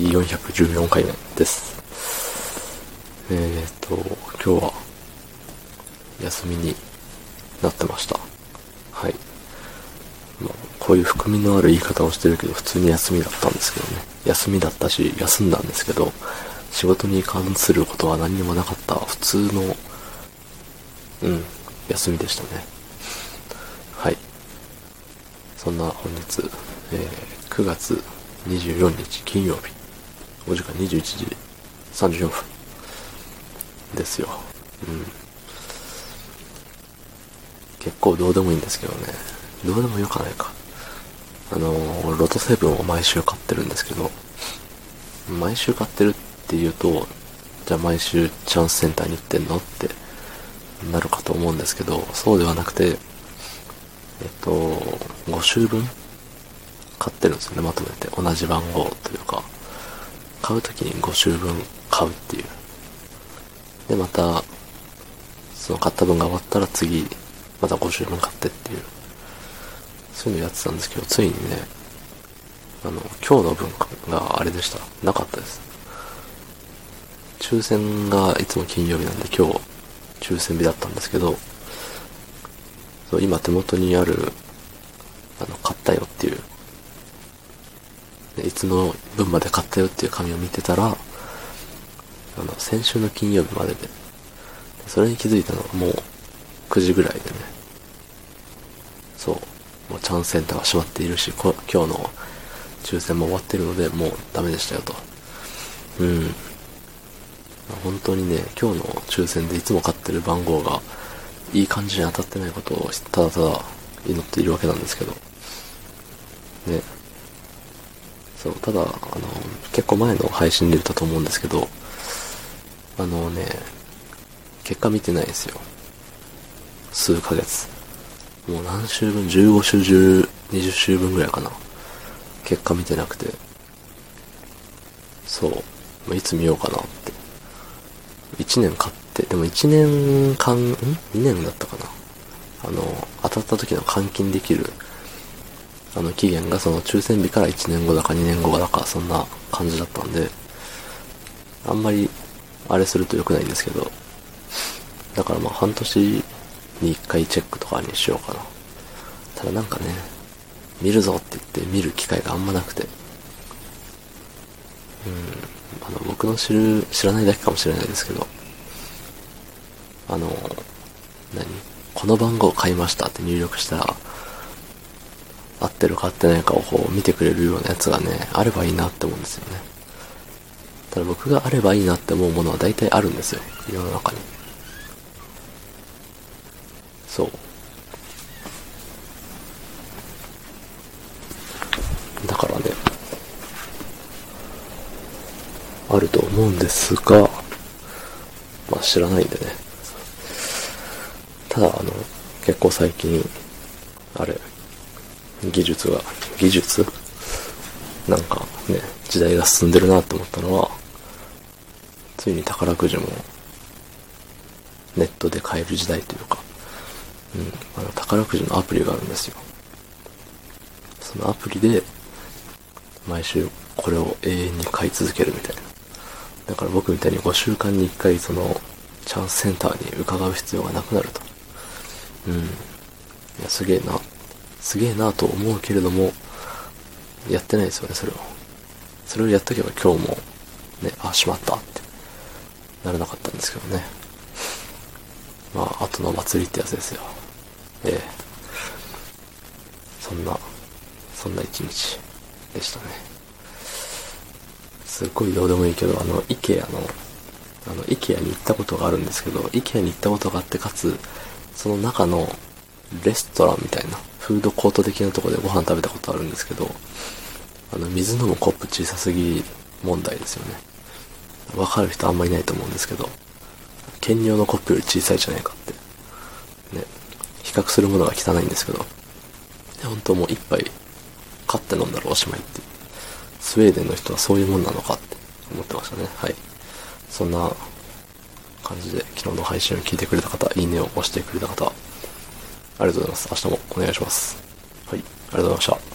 414回目です。えーと、今日は休みになってました。はい。まあ、こういう含みのある言い方をしてるけど、普通に休みだったんですけどね。休みだったし、休んだんですけど、仕事に関することは何にもなかった普通の、うん、休みでしたね。はい。そんな本日、えー9月24日金曜日、お時間21時34分ですよ。うん。結構どうでもいいんですけどね。どうでもよかないか。あのー、ロトセブンを毎週買ってるんですけど、毎週買ってるって言うと、じゃあ毎週チャンスセンターに行ってんのってなるかと思うんですけど、そうではなくて、えっと、5週分買ってるんですよね、まとめて。同じ番号というか、買うときに5週分買うっていう。で、また、その買った分が終わったら次、また5週分買ってっていう。そういうのやってたんですけど、ついにね、あの、今日の分があれでした。なかったです。抽選がいつも金曜日なんで今日、抽選日だったんですけど、そう、今手元にある、あの、買ったよっていう、いつの分まで買ったよっていう紙を見てたら、あの、先週の金曜日までで、それに気づいたのがもう9時ぐらいでね、そう、もうチャンスセンターが閉まっているし、今日の抽選も終わってるので、もうダメでしたよと。うん。本当にね、今日の抽選でいつも買ってる番号が、いい感じに当たってないことをただただ祈っているわけなんですけど。ね。そう、ただ、あの、結構前の配信で言ったと思うんですけど、あのね、結果見てないんですよ。数ヶ月。もう何週分 ?15 週、10、20週分ぐらいかな。結果見てなくて。そう。いつ見ようかなって。1年買って、でも1年間、ん ?2 年だったかな。あの、当たった時の換金できる、あの期限がその抽選日から1年後だか2年後だか、そんな感じだったんで、あんまり、あれすると良くないんですけど、だからまあ半年に1回チェックとかにしようかな。ただなんかね、見るぞって言って見る機会があんまなくて、うん、あの、僕の知る、知らないだけかもしれないですけど、あの、何？この番号買いましたって入力したら、合ってるか合ってないかをこう見てくれるようなやつがね、あればいいなって思うんですよね。ただ僕があればいいなって思うものは大体あるんですよ。世の中に。そう。だからね、あると思うんですが、まあ知らないんでね。ただあの、結構最近、あれ、技術が、技術？なんかね、時代が進んでるなって思ったのは、ついに宝くじも、ネットで買える時代というか、うん、あの、宝くじのアプリがあるんですよ。そのアプリで、毎週これを永遠に買い続けるみたいな。だから僕みたいに5週間に1回その、チャンスセンターに伺う必要がなくなると。うん。いや、すげえな。すげえなと思うけれども、やってないですよね、それを。それをやっとけば今日も、ね、あ、しまったって、ならなかったんですけどね。まあ、後の祭りってやつですよ。ええ。そんな、そんな一日でしたね。すっごいどうでもいいけど、あの、イケアの、あの、イケアに行ったことがあるんですけど、イケアに行ったことがあって、かつ、その中のレストランみたいな、フードコート的なとこでご飯食べたことあるんですけど、あの、水飲むコップ小さすぎ問題ですよね。わかる人あんまりいないと思うんですけど、兼用のコップより小さいじゃないかって。ね。比較するものが汚いんですけど、本当もう一杯買って飲んだらおしまいって。スウェーデンの人はそういうもんなのかって思ってましたね。はい。そんな感じで昨日の配信を聞いてくれた方、いいねを押してくれた方、ありがとうございます。明日もお願いします。はい。ありがとうございました。